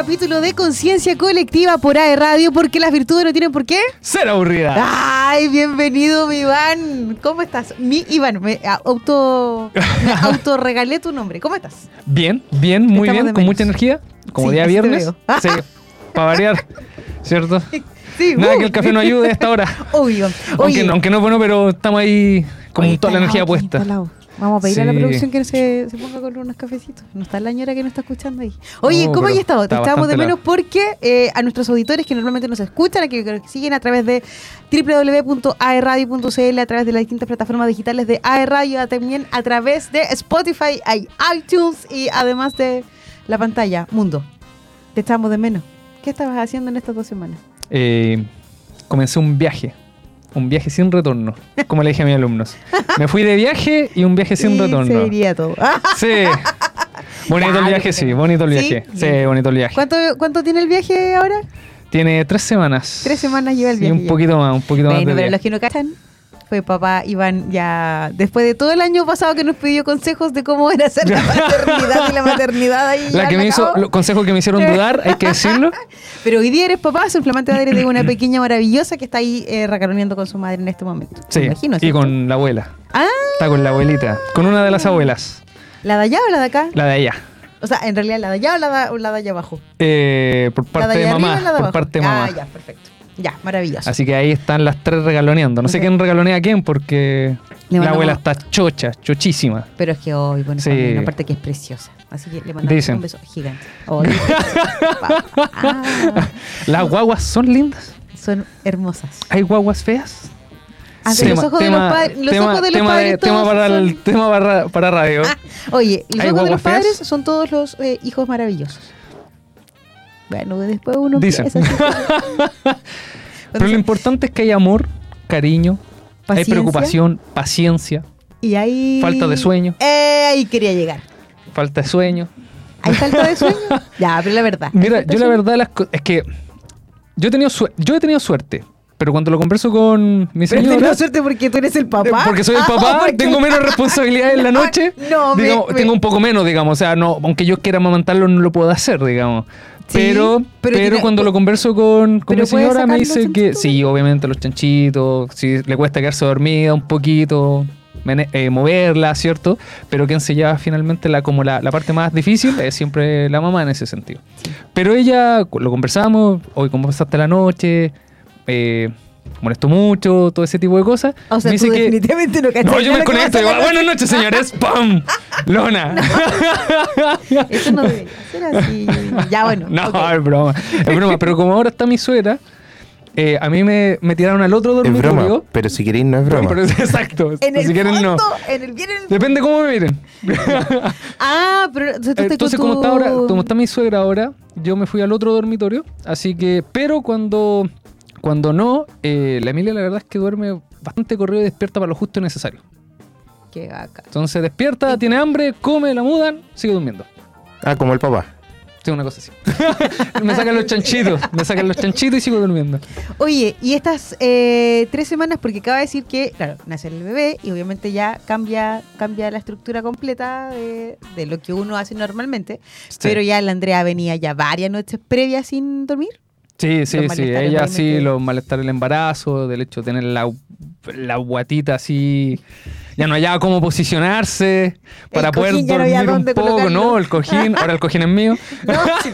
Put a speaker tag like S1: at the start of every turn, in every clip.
S1: capítulo de Conciencia Colectiva por AE Radio, porque las virtudes no tienen por qué
S2: ser aburrida.
S1: Ay, bienvenido, mi Iván. ¿Cómo estás? Mi Iván, me auto, me autorregalé tu nombre. ¿Cómo estás?
S2: Bien, bien, muy bien, con mucha energía, como día viernes. Sí, para variar, ¿cierto? Sí, Nada que el café no ayude a esta hora.
S1: Obvio.
S2: Aunque, aunque no es bueno, pero estamos ahí con toda la energía puesta.
S1: Vamos a pedir a la producción que se, se, ponga con unos cafecitos. No está la ñora que no está escuchando ahí. Oye, ¿cómo hay estado? Te estábamos de menos porque eh, a nuestros auditores que normalmente nos escuchan, a que, siguen a través de www.aerradio.cl, a través de las distintas plataformas digitales de AERradio, también a través de Spotify, iTunes y además de la pantalla Mundo. Te echamos de menos. ¿Qué estabas haciendo en estas dos semanas?
S2: Eh, comencé un viaje un viaje sin retorno, como le dije a mis alumnos. Me fui de viaje y un viaje sin retorno.
S1: Se iría todo.
S2: Sí. Bonito el viaje, sí, bonito el viaje. Sí, bonito el viaje.
S1: ¿Cuánto, ¿Cuánto tiene el viaje ahora?
S2: Tiene tres semanas.
S1: Tres semanas lleva el viaje.
S2: Sí, un poquito más, un poquito más.
S1: De pero los que no cachan, fue papá Iván ya después de todo el año pasado que nos pidió consejos de cómo era hacer la maternidad y la maternidad ahí.
S2: La que me hizo, los consejos que me hicieron dudar, hay que decirlo.
S1: Pero hoy día eres papá, soy flamante madre de una pequeña maravillosa que está ahí eh, con su madre en este momento.
S2: Sí, imagino, y con la abuela. Ah. Está con la abuelita, con una de las abuelas.
S1: ¿La de allá o la de acá?
S2: La de allá.
S1: O sea, en realidad, ¿la de allá o la de, la de allá abajo?
S2: Eh, por parte de, mamá. por parte de mamá.
S1: Ah, ya, perfecto. Ya, maravilloso.
S2: Así que ahí están las tres regaloneando. No sé quién regalonea a quién porque la abuela está chocha, chochísima.
S1: Pero es que hoy, bueno, sí. una parte que es preciosa. Así que le mandamos un beso gigante.
S2: Ah. ¿Las guaguas son lindas?
S1: Son hermosas.
S2: ¿Hay guaguas feas?
S1: Ah, sí, los ojos de los padres. Los ojos de los padres.
S2: tema para, el, tema para, para radio. Ah,
S1: oye, los ojos de los padres son todos los eh, hijos maravillosos. Bueno, después uno
S2: Dicen. Pero lo importante es que hay amor, cariño, hay preocupación, paciencia.
S1: Y hay...
S2: Falta de sueño.
S1: Eh, ahí quería llegar.
S2: Falta de sueño.
S1: ¿Hay falta de sueño? ya, pero la verdad.
S2: Mira, yo la verdad es que yo he tenido, yo he tenido suerte. Pero cuando lo converso con mi señora...
S1: Pero tenido suerte porque tú eres el papá.
S2: Porque soy el papá, tengo menos responsabilidades en la noche. no, Tengo un poco menos, digamos. O sea, no, aunque yo quiera amamantarlo, no lo puedo hacer, digamos pero, pero, cuando lo converso con, con mi señora me dice que sí, obviamente los chanchitos, si le cuesta quedarse dormida un poquito, eh, moverla, ¿cierto? Pero quien se lleva finalmente la, como la, la, parte más difícil es siempre la mamá en ese sentido. Pero ella, lo conversamos, hoy cómo pasaste la noche, eh, molesto mucho, todo ese tipo de cosas.
S1: O sea,
S2: me
S1: dice que, definitivamente no
S2: No, yo me conecto y buenas noches, señores. ¡Pam! Lona.
S1: Eso no debería ser así. Ya, bueno.
S2: No, es broma. Es broma. Pero como ahora está mi suegra, eh, a mí me, me, tiraron al otro dormitorio.
S3: Es broma, pero si queréis no es broma.
S2: Pero, exacto.
S1: En el
S2: si
S1: quieren no. En el bien, en el...
S2: Depende cómo me miren.
S1: ah, pero
S2: entonces como está ahora, como está mi suegra ahora, yo me fui al otro dormitorio, así que pero cuando cuando no, eh, la Emilia la verdad es que duerme bastante corrido y despierta para lo justo y necesario.
S1: Qué vaca.
S2: Entonces despierta, tiene hambre, come, la mudan, sigue durmiendo.
S3: Ah, como el papá.
S2: Sí, una cosa así. me sacan los chanchitos, me sacan los chanchitos y sigo durmiendo.
S1: Oye, y estas eh, tres semanas, porque acaba de decir que, claro, nace el bebé y obviamente ya cambia, cambia la estructura completa de, lo que uno hace normalmente, pero ya la Andrea venía ya varias noches previas sin dormir.
S2: Sí, sí, sí. Ella sí, los malestares del embarazo, del hecho de tener la, la guatita así. Ya no hallaba cómo posicionarse para poder dormir un poco. No, el cojín, ahora el cojín es mío.
S1: No, sí,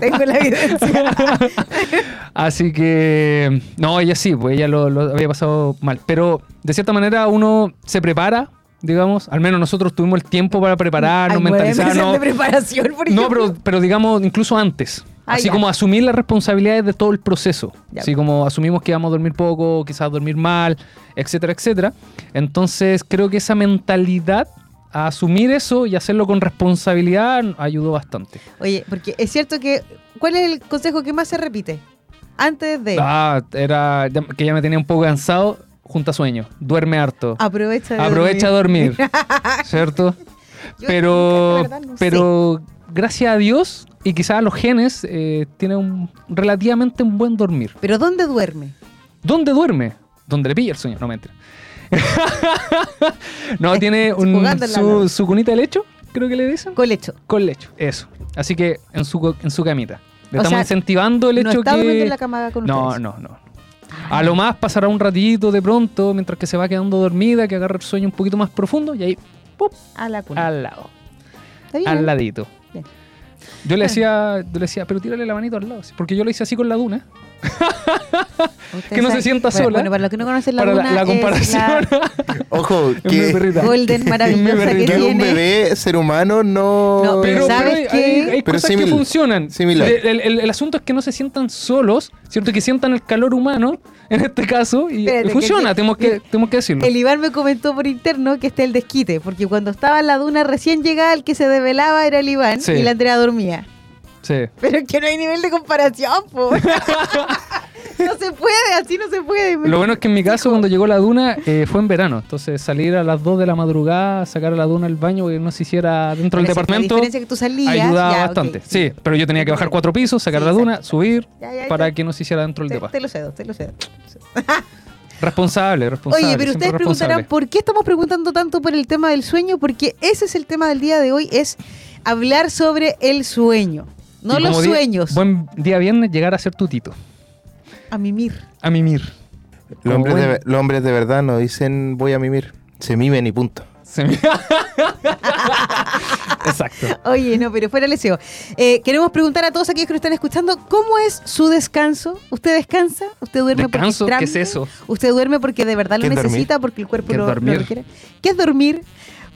S1: tengo la evidencia.
S2: Así que, no, ella sí, pues ella lo, lo había pasado mal. Pero de cierta manera uno se prepara digamos. Al menos nosotros tuvimos el tiempo para prepararnos, mentalizarnos.
S1: de preparación, por
S2: No, pero, pero digamos, incluso antes. Ah, así como asumir las responsabilidades de todo el proceso. Así como asumimos que íbamos a dormir poco, quizás dormir mal, etcétera, etcétera. Entonces creo que esa mentalidad a asumir eso y hacerlo con responsabilidad ayudó bastante.
S1: Oye, porque es cierto que, ¿cuál es el consejo que más se repite? Antes de...
S2: Ah, era que ya me tenía un poco cansado, junta sueño, duerme harto.
S1: Aprovecha de
S2: Aprovecha dormir, dormir ¿cierto? pero, pero gracias a Dios y quizás los genes eh, tienen un, relativamente un buen dormir.
S1: ¿Pero dónde duerme?
S2: ¿Dónde duerme? Donde le pilla el sueño, no me no, tiene su, su, cunita de lecho creo que le dicen.
S1: Con lecho.
S2: Con lecho, eso. Así que en su, en su camita. Le estamos incentivando el hecho no está
S1: que. en la cama con
S2: no, no, no. A lo más pasará un ratito de pronto mientras que se va quedando dormida, que agarre el sueño un poquito más profundo y ahí, ¡pum!
S1: A la cuna.
S2: Al lado. Al ladito. Yo le decía, yo le decía, pero tírale la manito al lado. Porque yo lo hice así con la duna. que no se sienta sola.
S1: Bueno, para los que no conocen la duna.
S2: La, comparación.
S3: Ojo, que.
S1: Golden maravillosa que, tiene.
S3: un bebé ser humano no.
S2: no pero, ¿sabes hay, hay, cosas que funcionan. El, el, el, asunto es que no se sientan solos, ¿cierto? Que sientan el calor humano, en este caso, y funciona, tenemos, que, tenemos que decirlo.
S1: El Iván me comentó por interno que está el desquite, porque cuando estaba en la duna recién llegaba, el que se develaba era el Iván y la Andrea dormía. Pero es que no hay nivel de comparación, pues. No se puede, así no se puede.
S2: Lo bueno es que en mi caso, cuando llegó la duna, eh, fue en verano. Entonces, salir a las 2 de la madrugada, sacar a la duna al baño, que no se hiciera dentro del departamento.
S1: La que tú salías.
S2: Ayudaba bastante. Sí, pero yo tenía que bajar cuatro pisos, sacar la duna, subir, para que no se hiciera dentro del departamento.
S1: Te lo cedo, te lo cedo.
S2: Responsable, responsable.
S1: Oye, pero ustedes preguntarán por qué estamos preguntando tanto por el tema del sueño, porque ese es el tema del día de hoy, es hablar sobre el sueño. No los sueños.
S2: buen día viernes llegar a ser tutito.
S1: A mimir.
S2: A mimir.
S3: Los hombres, de, los hombres de verdad no dicen voy a mimir. Se mimen y punto.
S2: Exacto.
S1: Oye, no, pero fuera leseo. Eh, queremos preguntar a todos aquellos que nos están escuchando, ¿cómo es su descanso? ¿Usted descansa? ¿Usted duerme
S2: ¿Descanso? porque ¿Qué es eso?
S1: ¿Usted duerme porque de verdad lo necesita, porque el cuerpo lo, lo, requiere? ¿Qué es dormir?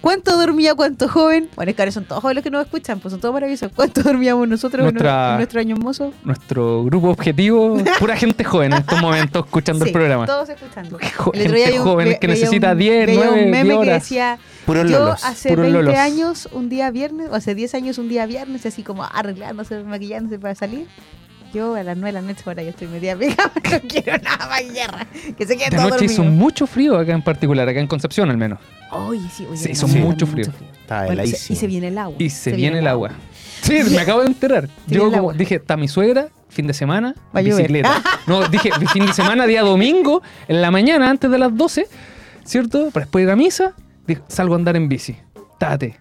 S1: ¿Cuánto dormía cuánto joven? Bueno, es que ahora son todos jóvenes los que nos escuchan, pues son todos maravillosos. ¿Cuánto dormíamos nosotros en, nuestro año hermoso?
S2: Nuestro grupo objetivo, pura gente joven en estos momentos escuchando el programa.
S1: todos escuchando.
S2: gente joven que necesita 10, 9, un meme que decía,
S1: yo hace 20 años, un día viernes, o hace 10 años, un día viernes, así como arreglándose, maquillándose para salir. Yo a las 9 de la noche ahora ya estoy media pega, no quiero nada más guerra. Que se quede
S2: de noche hizo mucho frío acá en particular, acá en Concepción al menos.
S1: Oye, sí, oye,
S2: se hizo mucho frío.
S1: y, se, viene el agua.
S2: Y se, viene, el agua. Sí, me acabo de enterar. Yo como dije, está mi suegra, fin de semana, bicicleta. no, dije, fin de semana, día domingo, en la mañana, antes de las 12, ¿cierto? Para después ir a misa, salgo a andar en bici. Tate.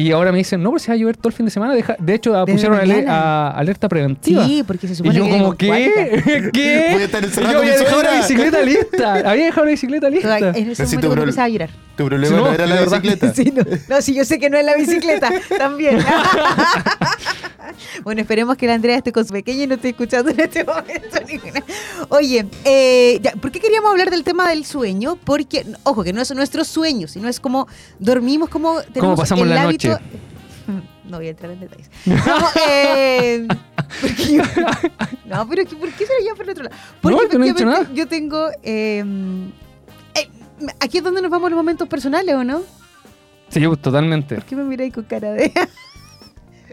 S2: Y ahora me dicen, no, porque se va a llover todo el fin de semana. de hecho, pusieron alerta preventiva.
S1: Sí, porque se supone
S2: y yo como, ¿qué? ¿Qué?
S3: Voy a estar
S2: yo había dejado la bicicleta lista. Había dejado la bicicleta lista.
S1: En ese momento tu empezaba a llorar.
S3: Tu problema no, era la bicicleta.
S1: Sí, no. no, sí, yo sé que no es la bicicleta. También. bueno, esperemos que la Andrea esté con su pequeña y no esté escuchando en este momento. Oye, eh, ¿por qué queríamos hablar del tema del sueño? Porque, ojo, que no es nuestro sueño, sino es como dormimos, como
S2: tenemos ¿Cómo pasamos la noche?
S1: No voy a entrar en detalles. No, eh, yo, no pero ¿por qué se lo lleva por el otro lado? Porque
S2: no, no nada.
S1: yo tengo... Eh, eh, aquí es donde nos vamos los momentos personales, ¿o no?
S2: Sí, totalmente.
S1: ¿Por qué me miráis con cara de...?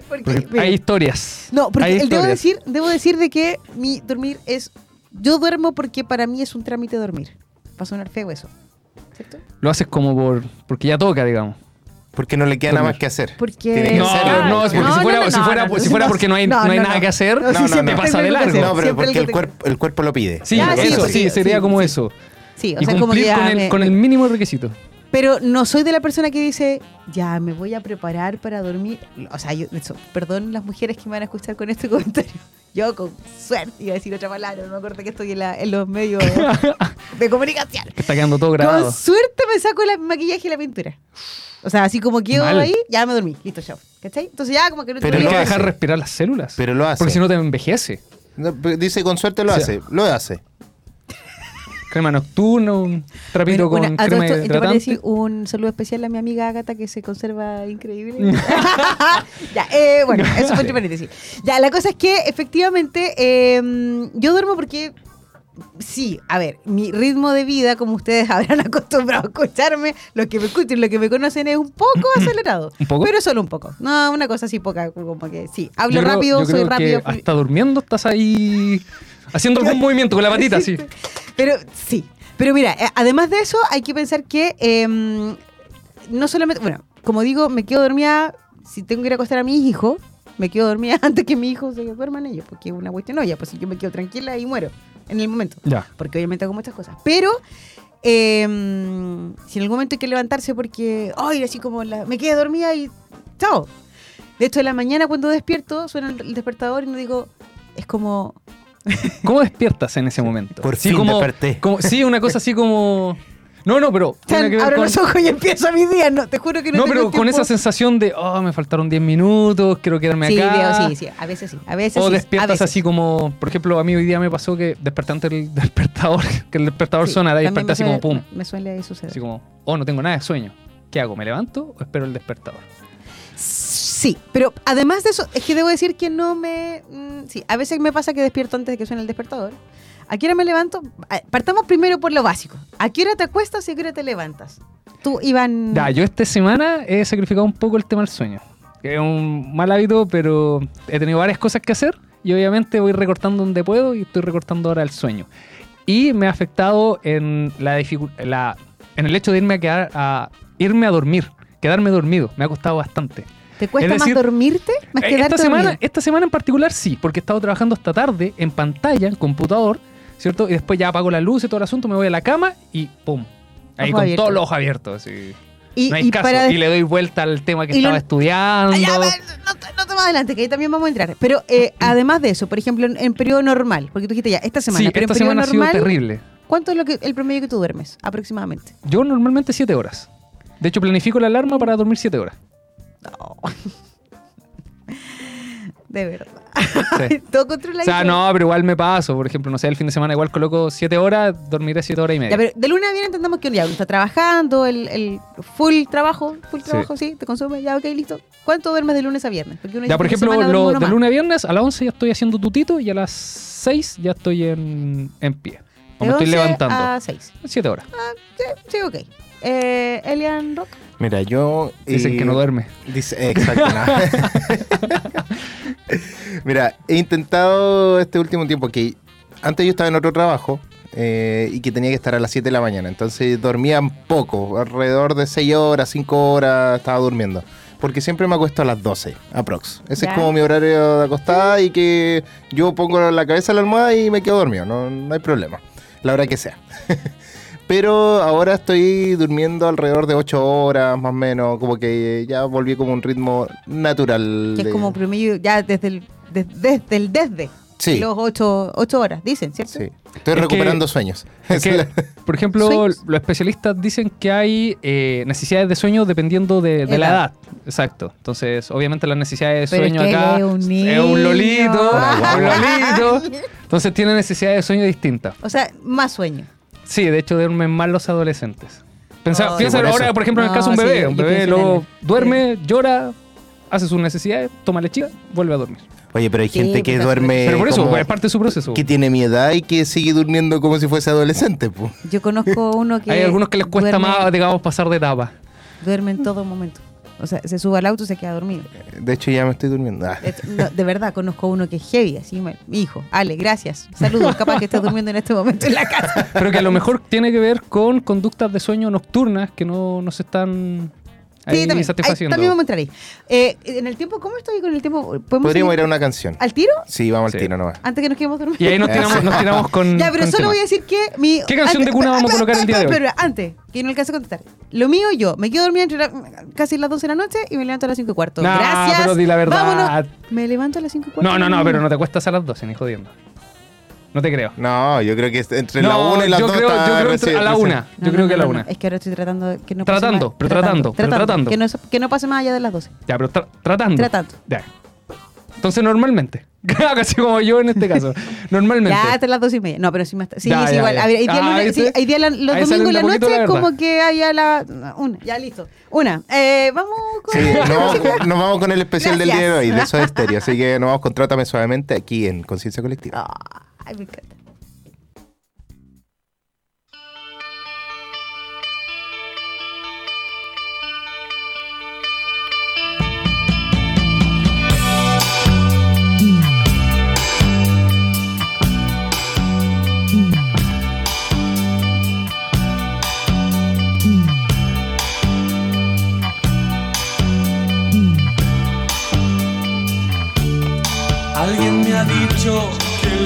S2: Porque, hay historias.
S1: No, porque debo decir, debo decir de que mi dormir es. Yo duermo porque para mí es un trámite dormir. Va a sonar feo eso. ¿Cierto?
S2: Lo haces como por. porque ya toca, digamos.
S3: Porque no le queda nada más que hacer.
S1: Porque...
S2: No, no, porque si fuera, si fuera, si fuera porque no hay, no hay nada que hacer, no, no, me pasa de largo.
S3: No, pero porque el, cuerpo, el cuerpo lo pide.
S2: Sí, eso sí, sería como eso.
S1: Sí,
S2: o sea, como que con, el, con el mínimo requisito.
S1: Pero no soy de la persona que dice, ya, me voy a preparar para dormir. O sea, yo, perdón las mujeres que me van a escuchar con este comentario. Yo con suerte iba a decir otra palabra, no me acuerdo que estoy en, los medios de comunicación.
S2: Está quedando todo grabado.
S1: Con suerte me saco el maquillaje y la pintura. O sea, así como quedo ahí, ya me dormí. Listo, chao. ¿Cachai? Entonces ya como que no
S2: te Pero no dejar respirar las células.
S3: Pero lo hace.
S2: Porque si no te envejece.
S3: dice con suerte lo hace. Lo hace
S2: crema nocturna, un trapito con crema esto, hidratante.
S1: un saludo especial a mi amiga Agatha que se conserva increíble. ya, eh, bueno, eso fue entre paréntesis. Ya, la cosa es que efectivamente eh, yo duermo porque sí, a ver, mi ritmo de vida, como ustedes habrán acostumbrado a escucharme, los que me escuchan, los que me conocen, es un poco acelerado.
S2: ¿Un poco?
S1: Pero solo un poco. No, una cosa así poca, como que sí. Hablo rápido, soy rápido.
S2: hasta durmiendo estás ahí haciendo algún movimiento con la patita, sí.
S1: Pero sí. Pero mira, eh, además de eso, hay que pensar que em, no solamente, bueno, como digo, me quedo dormida si tengo que ir a acostar a mi hijo, me quedo dormida antes que mi hijo se duerman ellos, porque es una cuestión, ya, pues yo me quedo tranquila y muero en el momento.
S2: Ya.
S1: Porque obviamente hago muchas cosas. Pero em, si en algún momento hay que levantarse porque, ay, así como la, me quedé dormida y chao. De hecho, en la mañana cuando despierto, suena el despertador y no digo, es como...
S2: ¿Cómo despiertas en ese momento?
S3: Por sí, como, desperté.
S2: sí, una cosa así como... No, no, pero.
S1: Tiene que abro los ojos y empiezo mi día. No, te juro que no
S2: No, pero con esa sensación de, oh, me faltaron 10 minutos, quiero quedarme
S1: acá. Sí, sí, a veces sí. A veces
S2: o despiertas así como, por ejemplo, a mí hoy día me pasó que despertante el despertador, que el despertador suena, y desperté así como pum.
S1: Me suele suceder.
S2: Así como, oh, no tengo nada de sueño. ¿Qué hago? ¿Me levanto o espero el despertador?
S1: Sí, pero además de eso, es que debo decir que no me. Mm, sí, a veces me pasa que despierto antes de que suene el despertador. ¿A qué hora me levanto? Partamos primero por lo básico. ¿A qué hora te acuestas y a qué hora te levantas? Tú, Iván.
S2: Ya, yo esta semana he sacrificado un poco el tema del sueño. es un mal hábito, pero he tenido varias cosas que hacer y obviamente voy recortando donde puedo y estoy recortando ahora el sueño. Y me ha afectado en la, la en el hecho de irme a quedar a irme a dormir, quedarme dormido. Me ha costado bastante.
S1: ¿Te cuesta más dormirte? Más
S2: eh, esta semana, esta semana en particular sí, porque he estado trabajando hasta tarde en pantalla, en computador, ¿cierto? Y después ya apago la luz y todo el asunto, me voy a la cama y ¡pum! Ahí con todos los ojos abiertos. Y, no hay caso. Y le doy vuelta al tema que estaba estudiando.
S1: no, no te más adelante, que ahí también vamos a entrar. Pero eh, además de eso, por ejemplo, en, periodo normal, porque tú dijiste ya, esta semana,
S2: sí, esta semana ha sido terrible.
S1: ¿Cuánto es lo que, el promedio que tú duermes, aproximadamente?
S2: Yo normalmente siete horas. De hecho, planifico la alarma para dormir siete horas. No.
S1: de verdad. Todo controladito.
S2: O sea, no, pero igual me paso. Por ejemplo, no sé, el fin de semana igual coloco 7 horas, dormiré 7 horas y media.
S1: pero de lunes a viernes entendemos que ya está trabajando, el, el, full trabajo, full trabajo, sí. te consume, ya, ok, listo. ¿Cuánto duermes de lunes a viernes?
S2: ya, por ejemplo, lo, de lunes a viernes, a las 11 ya estoy haciendo tutito y a las 6 ya estoy en, en pie. O me estoy levantando.
S1: A 6.
S2: 7 horas.
S1: Ah, sí, sí, ok. Eh, Elian Rock.
S3: Mira, yo.
S2: Dicen que no duerme.
S3: Dice, exacto. Mira, he intentado este último tiempo que antes yo estaba en otro trabajo eh, y que tenía que estar a las 7 de la mañana. Entonces dormía poco, alrededor de 6 horas, 5 horas estaba durmiendo. Porque siempre me acuesto a las 12, aprox. Ese es como mi horario de acostada y que yo pongo la cabeza en la almohada y me quedo dormido. No, no hay problema. La hora que sea. Pero ahora estoy durmiendo alrededor de 8 horas más o menos, como que ya volví como un ritmo natural.
S1: Que es como promedio ya desde el desde, el desde. Sí. Los 8 horas, dicen, ¿cierto? Sí.
S3: Estoy recuperando sueños.
S2: por ejemplo, los especialistas dicen que hay eh, necesidades de sueño dependiendo de, la edad. Exacto. Entonces, obviamente las necesidades de sueño acá
S1: es un,
S2: es un lolito, un lolito. Entonces tiene necesidades de sueño distintas.
S1: O sea, más sueño.
S2: Sí, de hecho duermen mal los adolescentes. Pensa, piensa ahora, por ejemplo, en el caso de un bebé. un bebé luego duerme, llora, hace sus necesidades, toma leche, vuelve a dormir.
S3: Oye, pero hay gente que duerme.
S2: Pero por eso, es parte de su proceso.
S3: Que tiene mi edad y que sigue durmiendo como si fuese adolescente.
S1: Yo conozco uno que.
S2: Hay algunos que les cuesta más, digamos, pasar de etapa.
S1: Duerme en todo momento. O sea, se sube al auto y se queda dormido.
S3: De hecho, ya me estoy durmiendo. Ah.
S1: De, verdad, conozco uno que es heavy, así, mi hijo. Ale, gracias. Saludos, capaz que estás durmiendo en este momento en la casa.
S2: Pero que a lo mejor tiene que ver con conductas de sueño nocturnas que no, no se están sí,
S1: también, también vamos a entrar ahí. Eh, en el tiempo, ¿cómo estoy con el tiempo?
S3: Podríamos ir a una canción.
S1: ¿Al tiro?
S3: Sí, vamos al tiro nomás.
S1: Antes que nos quedemos dormidos.
S2: Y ahí nos tiramos, nos tiramos con.
S1: Ya, pero solo voy a decir que mi.
S2: ¿Qué canción de cuna vamos a colocar el día de hoy?
S1: Pero antes, que no alcance a contestar. Lo mío, yo me quedo dormida entre casi las 12 de la noche y me levanto a las 5 y cuarto. Gracias.
S2: pero di la verdad. Vámonos.
S1: Me levanto a las 5 y cuarto.
S2: No, no, no, pero no te cuestas a las 12, ni jodiendo. No te creo.
S3: No, yo creo que entre la 1 y la 2
S2: yo creo, yo creo a la 1. yo creo que a la 1.
S1: Es que ahora estoy tratando de que no
S2: pase tratando, pero tratando, pero tratando.
S1: Que no, que no pase más allá de las 12.
S2: Ya, pero tratando.
S1: Tratando.
S2: Ya. Entonces, normalmente. Casi como yo en este caso. Normalmente.
S1: Ya hasta las 12 y media. No, pero sí más. Sí, sí, igual. A ver, hay días, ah, sí, hay días los domingos en la noche como que hay a la. Una, ya listo. Una. Eh, vamos con.
S3: Sí, nos, nos vamos con el especial del día de hoy, de Soda Estéreo. Así que nos vamos con Trátame Suavemente aquí en Conciencia Colectiva.
S1: Ay, me encanta.
S4: Alguien me ha dicho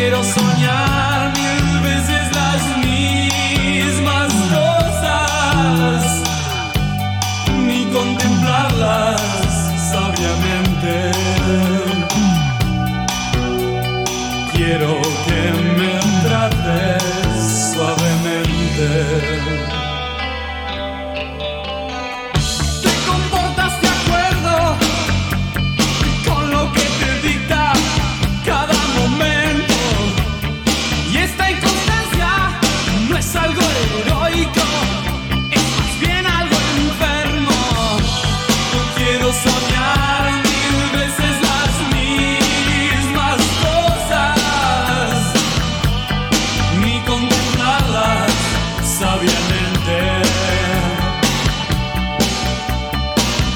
S2: Quiero soñar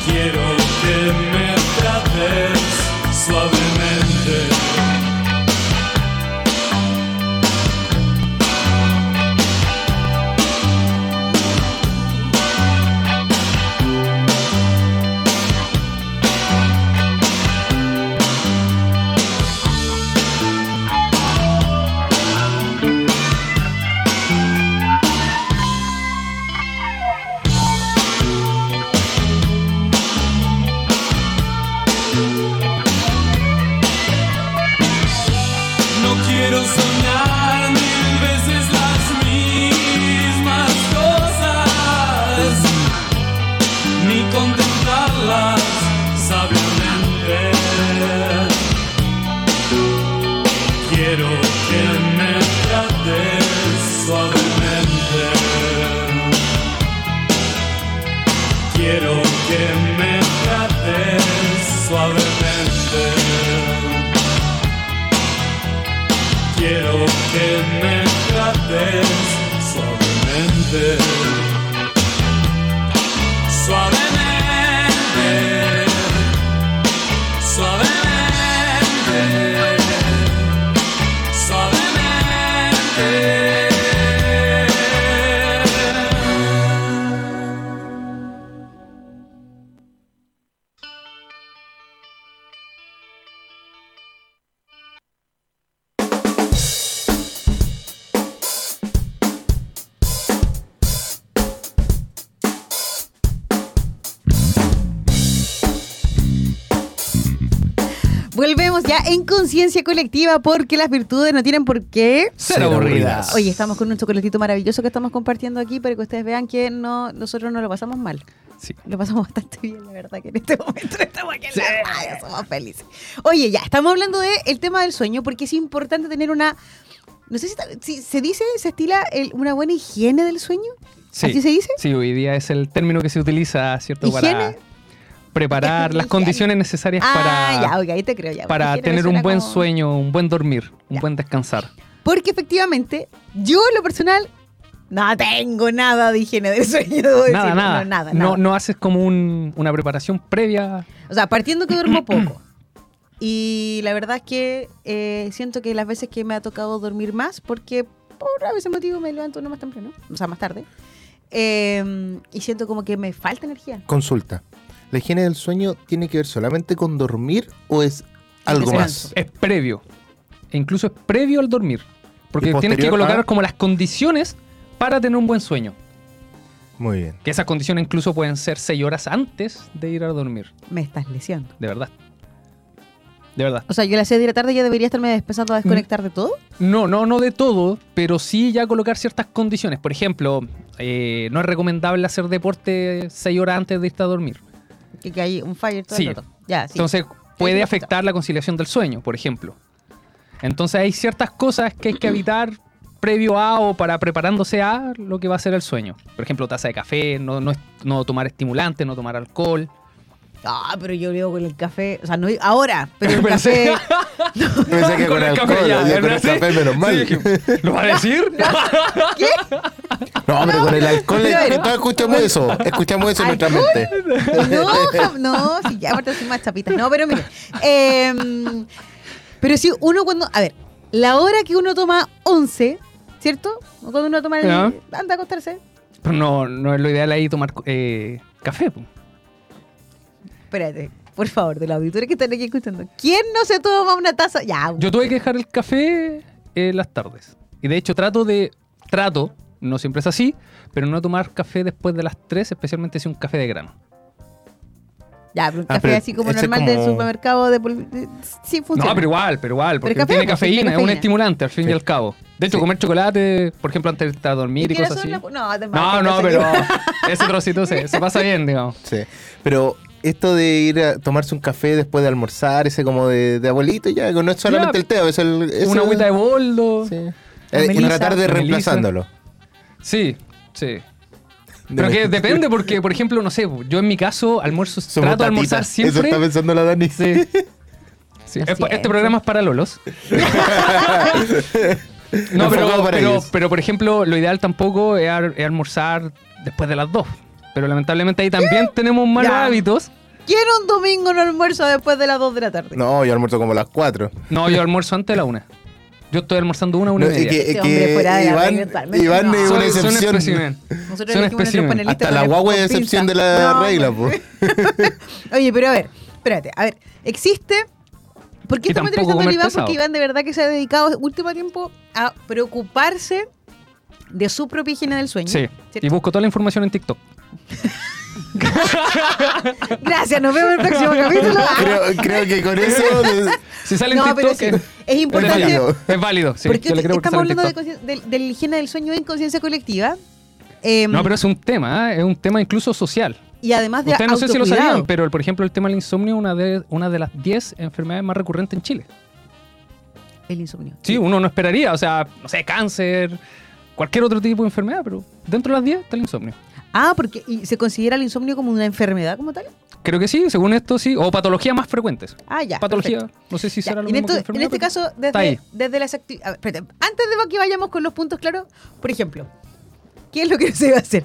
S2: quiero. quiero que me trates suavemente.
S1: En conciencia colectiva porque las virtudes no tienen por qué
S5: ser aburridas.
S1: Oye, estamos con un chocolatito maravilloso que estamos compartiendo aquí para que ustedes vean que no, nosotros no lo pasamos mal.
S5: Sí.
S1: Lo pasamos bastante bien, la verdad, que en este momento estamos aquí en la somos felices. Oye, ya, estamos hablando del el tema del sueño porque es importante tener una... No sé si, se dice, se estila una buena higiene del sueño.
S5: Sí.
S1: ¿Así se dice?
S5: Sí, hoy día es el término que se utiliza, ¿cierto? ¿Higiene? Preparar las condiciones necesarias
S1: ah,
S5: para,
S1: te creo, ya,
S5: para tener un buen sueño, un buen dormir, un buen descansar.
S1: Porque efectivamente, yo lo personal no tengo nada de higiene del sueño.
S5: Nada, nada. No, nada, No, haces como una preparación previa.
S1: O sea, partiendo que duermo poco. Y la verdad es que eh, siento que las veces que me ha tocado dormir más, porque por a veces motivo me levanto no más temprano, o sea, más tarde, eh, y siento como que me falta energía.
S3: Consulta. ¿La higiene del sueño tiene que ver solamente con dormir o es algo más?
S5: Es previo. E incluso es previo al dormir. Porque tienes que colocar como las condiciones para tener un buen sueño.
S3: Muy bien.
S5: Que esas condiciones incluso pueden ser seis horas antes de ir a dormir.
S1: Me estás lesionando.
S5: De verdad. De verdad.
S1: O sea, yo a las 6 de la tarde ya debería estarme empezando a desconectar de todo.
S5: No, no, no de todo, pero sí ya colocar ciertas condiciones. Por ejemplo, eh, no es recomendable hacer deporte seis horas antes de irte a dormir
S1: que, hay un fire todo el
S5: Ya, Entonces puede afectar la conciliación del sueño, por ejemplo. Entonces hay ciertas cosas que hay que evitar previo a o para preparándose a lo que va a ser el sueño. Por ejemplo, taza de café, no, no, no tomar estimulantes, no tomar alcohol.
S1: Ah, pero yo leo con el café. O sea, no ahora, pero el café.
S3: No. Pensé que con, el alcohol, café, ya, con el café, menos mal.
S2: ¿Lo va a decir?
S1: ¿Qué?
S3: No, hombre, con el alcohol. Todos escuchamos eso. Escuchamos eso en nuestra mente.
S1: No, no, si ya aparte soy más chapitas. No, pero mire. Eh, pero si uno cuando. A ver, la hora que uno toma 11, ¿cierto? O cuando uno toma el. Anda a acostarse.
S2: Pero no, no es lo ideal ahí tomar eh, café, pues
S1: espérate, por favor, de los auditores que están aquí escuchando. ¿Quién no se toma una taza? Ya.
S2: Yo tuve que dejar el café en las tardes. Y de hecho trato de, trato, no siempre es así, pero no tomar café después de las 3, especialmente si es un café de grano.
S1: Ya, pero un ah, café así como normal del supermercado de, sí funciona.
S2: No, pero igual, pero igual, porque tiene cafeína, es un estimulante al fin y al cabo. De hecho, comer chocolate, por ejemplo, antes de dormir y cosas así. No, no, no, pero ese trocito se, se pasa bien, digamos.
S3: Sí, pero esto de ir a tomarse un café después de almorzar, ese como de, abuelito, ya, no es solamente el té, es el.
S2: una agüita de boldo. Sí.
S3: Eh, y tratar de reemplazándolo.
S2: Sí, sí. Pero que depende, porque, por ejemplo, no sé, yo en mi caso almuerzo, trato de almorzar siempre.
S3: Eso está pensando la Dani.
S2: Sí. Este programa es para Lolos. no, pero, pero, por ejemplo, lo ideal tampoco es, almorzar después de las dos. Pero lamentablemente ahí también tenemos malos hábitos.
S1: ¿Quién un domingo no almuerza después de las 2 de la tarde?
S3: No, yo almuerzo como a las 4.
S2: No, yo almuerzo antes de la 1. Yo estoy almorzando una, una y media.
S3: Que, que Iván, Iván es una excepción.
S1: Nosotros son especimen.
S3: Hasta la guagua es excepción de la regla, pues.
S1: Oye, pero a ver, espérate, a ver, existe ¿Por qué estamos entrevistando a Iván? Porque Iván de verdad que se ha dedicado último tiempo a preocuparse de su propia higiene del sueño.
S2: Sí, y busco toda la información en TikTok.
S1: Gracias, nos vemos en el próximo capítulo.
S3: Creo, que con eso.
S2: Si sale en TikTok,
S1: es, importante.
S2: Es válido. sí,
S1: porque estamos hablando de, la higiene del sueño en conciencia colectiva.
S2: Em, no, pero es un tema, ¿eh? es un tema incluso social.
S1: Y además de
S2: Ustedes no sé si lo sabían, pero por ejemplo el tema del insomnio es una de, una de las 10 enfermedades más recurrentes en Chile.
S1: El insomnio.
S2: Sí, uno no esperaría, o sea, no sé, cáncer, cualquier otro tipo de enfermedad, pero dentro de las 10 está el insomnio.
S1: Ah, porque ¿y se considera el insomnio como una enfermedad como tal?
S2: Creo que sí, según esto sí. O patologías más frecuentes.
S1: Ah, ya.
S2: Patología, no sé si será lo mismo
S1: En este caso, desde, desde las actividades... Antes de que vayamos con los puntos claros, por ejemplo, ¿qué es lo que se va a hacer?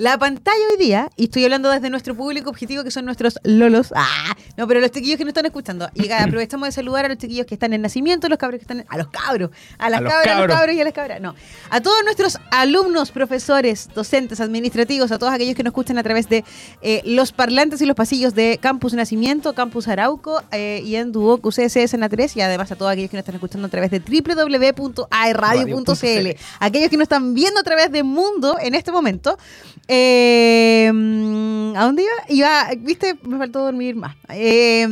S1: La pantalla hoy día, y estoy hablando desde nuestro público objetivo, que son nuestros lolos. Ah, no, pero los chiquillos que nos están escuchando. Y aprovechamos de saludar a los chiquillos que están en nacimiento, los cabros que están en, A los cabros. A las cabras, a los cabros y a las cabras. No. A todos nuestros alumnos, profesores, docentes, administrativos, a todos aquellos que nos escuchan a través de eh, los parlantes y los pasillos de Campus Nacimiento, Campus Arauco eh, y en Duoc UCSS en A3. Y además a todos aquellos que nos están escuchando a través de www.aerradio.cl. Aquellos que nos están viendo a través de Mundo en este momento. Eh, ¿A dónde iba? Iba, viste, me faltó dormir más. Eh,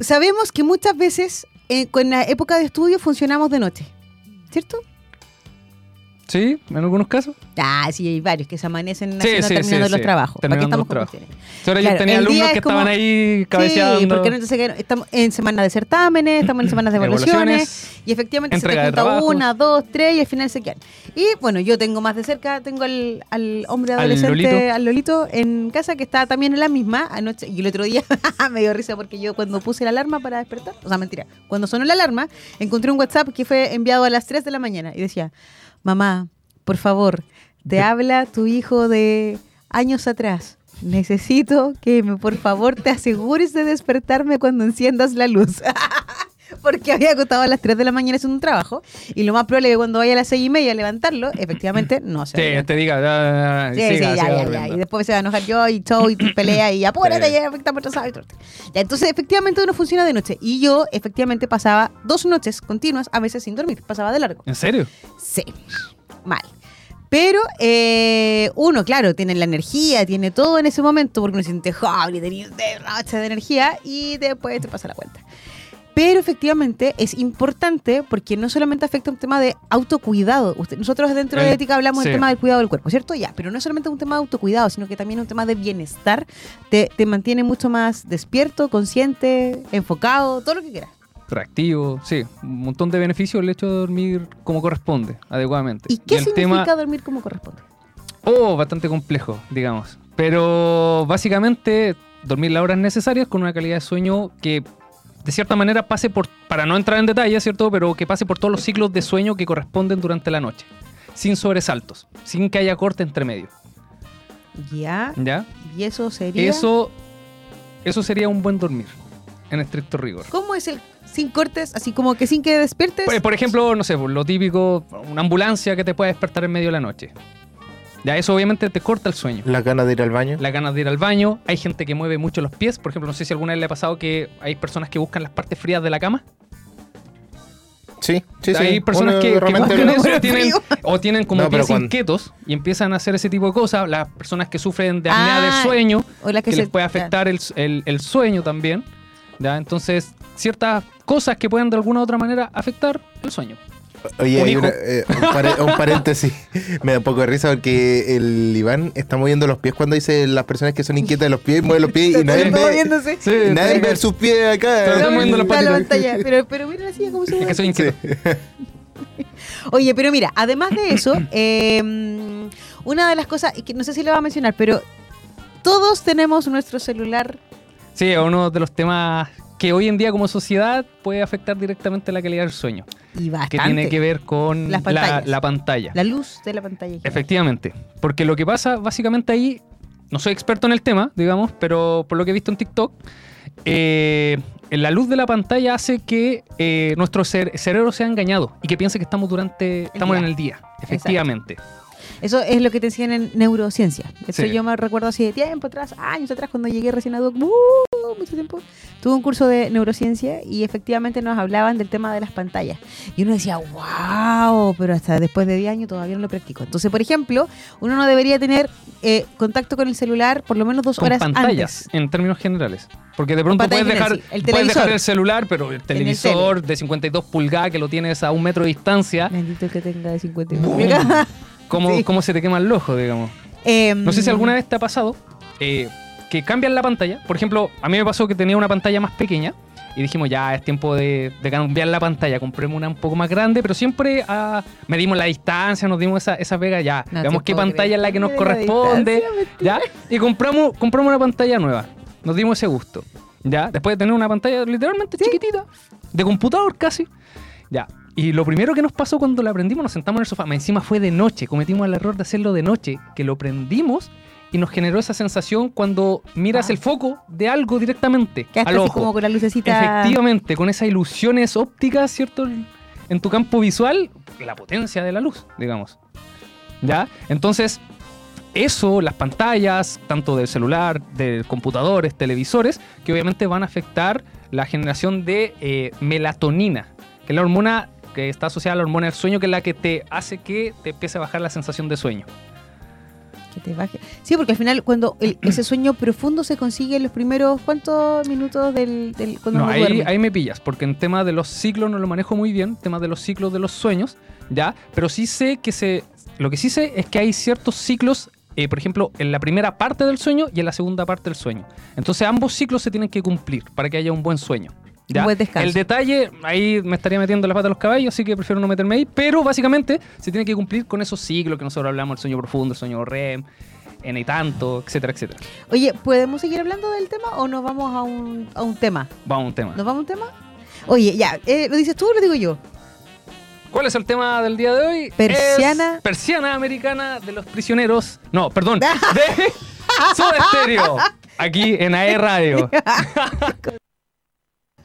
S1: sabemos que muchas veces eh, con la época de estudio funcionamos de noche, ¿cierto?
S2: Sí, en algunos casos.
S1: Ah, sí, hay varios que se amanecen terminando los trabajos. ¿Para qué estamos con
S2: Ahora yo tenía alumnos que estaban ahí cabeceando. Sí,
S1: porque entonces estamos en semanas de certámenes, estamos en semanas de evaluaciones, y efectivamente se te junta una, dos, tres y al final se quedan. Y bueno, yo tengo más de cerca, tengo al, al hombre adolescente, al Lolito. en casa que está también en la misma anoche. Y el otro día me dio risa porque yo cuando puse la alarma para despertar, o sea, mentira, cuando sonó la alarma, encontré un WhatsApp que fue enviado a las 3 de la mañana y decía mamá, por favor, te habla tu hijo de años atrás. Necesito que me, por favor te asegures de despertarme cuando enciendas la luz. Porque había acostado a las 3 de la mañana haciendo un trabajo. Y lo más probable es que cuando vaya a las 6 y media a levantarlo, efectivamente no se
S2: Sí, te diga, ya,
S1: sí, sí, ya, ya, ya, Y después se va a enojar yo y show y pelea y apúrate, ya afectamos otro Ya, entonces, efectivamente, uno funciona de noche. Y yo, efectivamente, pasaba dos noches continuas, a veces sin dormir. Pasaba de largo.
S2: ¿En serio?
S1: Sí. Mal. Pero eh, uno, claro, tiene la energía, tiene todo en ese momento, porque uno siente joven, de racha de energía y después te pasa la cuenta. Pero efectivamente es importante porque no solamente afecta un tema de autocuidado. nosotros dentro de ética hablamos del tema del cuidado del cuerpo, ¿cierto? Ya, pero no es solamente un tema de autocuidado, sino que también es un tema de bienestar. Te, te mantiene mucho más despierto, consciente, enfocado, todo lo que quieras
S2: reactivo, sí, un montón de beneficios el hecho de dormir como corresponde, adecuadamente.
S1: ¿Y qué significa dormir como corresponde?
S2: Oh, bastante complejo, digamos. Pero básicamente dormir las horas necesarias con una calidad de sueño que de cierta manera pase por, para no entrar en detalle, ¿cierto? Pero que pase por todos los ciclos de sueño que corresponden durante la noche. Sin sobresaltos, sin que haya corte entre medio.
S1: Ya.
S2: ¿Ya?
S1: Y eso sería.
S2: Eso, eso sería un buen dormir, en estricto rigor.
S1: ¿Cómo es el sin cortes, así como que sin que despiertes?
S2: Por, por ejemplo, no sé, lo típico, una ambulancia que te puede despertar en medio de la noche. Ya eso obviamente te corta el sueño.
S3: ¿La ganas de ir al baño?
S2: La ganas de ir al baño. Hay gente que mueve mucho los pies. Por ejemplo, no sé si alguna vez le ha pasado que hay personas que buscan las partes frías de la cama.
S3: Sí, sí, sí.
S2: Hay personas que, que buscan eso tienen, o tienen como pies inquietos y empiezan a hacer ese tipo de cosas. Las personas que sufren de apnea del ah, sueño, o que, les puede afectar el, el, el, sueño también. ¿ya? Entonces, ciertas cosas que pueden de alguna u otra manera afectar el sueño.
S3: Oye, hay eh, un, paréntesis. Me da un poco de risa porque el Iván está moviendo los pies cuando dice las personas que son inquietas de los pies, mueve los pies y nadie ve, sí, nadie ve sus pies acá.
S1: Moviendo la pantalla. Pero, pero mira la silla como se mueve.
S2: Es que soy inquieto.
S1: Oye, pero mira, además de eso, eh, una de las cosas, que no sé si lo va a mencionar, pero todos tenemos nuestro celular.
S2: Sí, uno de los temas que hoy en día como sociedad puede afectar directamente la calidad del sueño.
S1: Y bastante.
S2: Que tiene que ver con la, pantalla.
S1: La luz de la pantalla.
S2: Efectivamente. Porque lo que pasa básicamente ahí, no soy experto en el tema, digamos, pero por lo que he visto en TikTok, eh, la luz de la pantalla hace que eh, nuestro cerebro sea engañado y que piense que estamos durante estamos en el día. Efectivamente.
S1: Eso es lo que te decían en neurociencia. Eso yo me recuerdo así de tiempo atrás, años atrás, cuando llegué recién a Duc, uh, mucho tiempo. Tuve un curso de neurociencia y efectivamente nos hablaban del tema de las pantallas. Y uno decía, wow, pero hasta después de 10 años todavía no lo practico. Entonces, por ejemplo, uno no debería tener eh, contacto con el celular por lo menos dos horas
S2: pantallas, en términos generales. Porque de pronto puedes dejar, el puedes dejar el celular, pero el televisor de 52 pulgadas que lo tienes a un metro de distancia.
S1: Bendito que tenga de 52 pulgadas.
S2: Cómo, se te quema el ojo, digamos. Em, no sé si alguna vez te ha pasado eh, que cambian la pantalla. Por ejemplo, a mí me pasó que tenía una pantalla más pequeña y dijimos, ya es tiempo de, cambiar la pantalla, compremos una un poco más grande, pero siempre ah, medimos la distancia, nos dimos esa, esa pega, ya, veamos qué pantalla es la que nos corresponde, ya, y compramos, compramos una pantalla nueva, nos dimos ese gusto, ya, después de tener una pantalla literalmente chiquitita, de computador casi, ya, y lo primero que nos pasó cuando la prendimos, nos sentamos en el sofá. Encima fue de noche. Cometimos el error de hacerlo de noche, que lo prendimos y nos generó esa sensación cuando miras ah. el foco de algo directamente.
S1: Que al ojo. como con la lucecita.
S2: Efectivamente, con esas ilusiones ópticas, ¿cierto? En tu campo visual, la potencia de la luz, digamos. ¿Ya? Entonces, eso, las pantallas, tanto del celular, de computadores, televisores, que obviamente van a afectar la generación de eh, melatonina, que es la hormona que está asociada a la hormona del sueño, que es la que te hace que te empiece a bajar la sensación de sueño.
S1: Que te baje. Sí, porque al final cuando ese sueño profundo se consigue en los primeros cuántos minutos del,
S2: cuando no, ahí, ahí, me pillas, porque en tema de los ciclos no lo manejo muy bien, tema de los ciclos de los sueños, ya, pero sí sé que se, lo que sí sé es que hay ciertos ciclos eh, por ejemplo, en la primera parte del sueño y en la segunda parte del sueño. Entonces ambos ciclos se tienen que cumplir para que haya un buen sueño. El detalle, ahí me estaría metiendo la pata a los caballos, así que prefiero no meterme ahí. Pero básicamente se tiene que cumplir con esos ciclos que nosotros hablamos, el sueño profundo, el sueño REM, N y tanto, etcétera, etcétera.
S1: Oye, ¿podemos seguir hablando del tema o nos vamos a un, a un tema?
S2: Vamos a un tema.
S1: ¿Nos vamos a un tema? Oye, ya, eh, ¿lo dices tú o lo digo yo?
S2: ¿Cuál es el tema del día de hoy?
S1: Persiana.
S2: persiana americana de los prisioneros. No, perdón. de Soda Stereo. Aquí en AE Radio.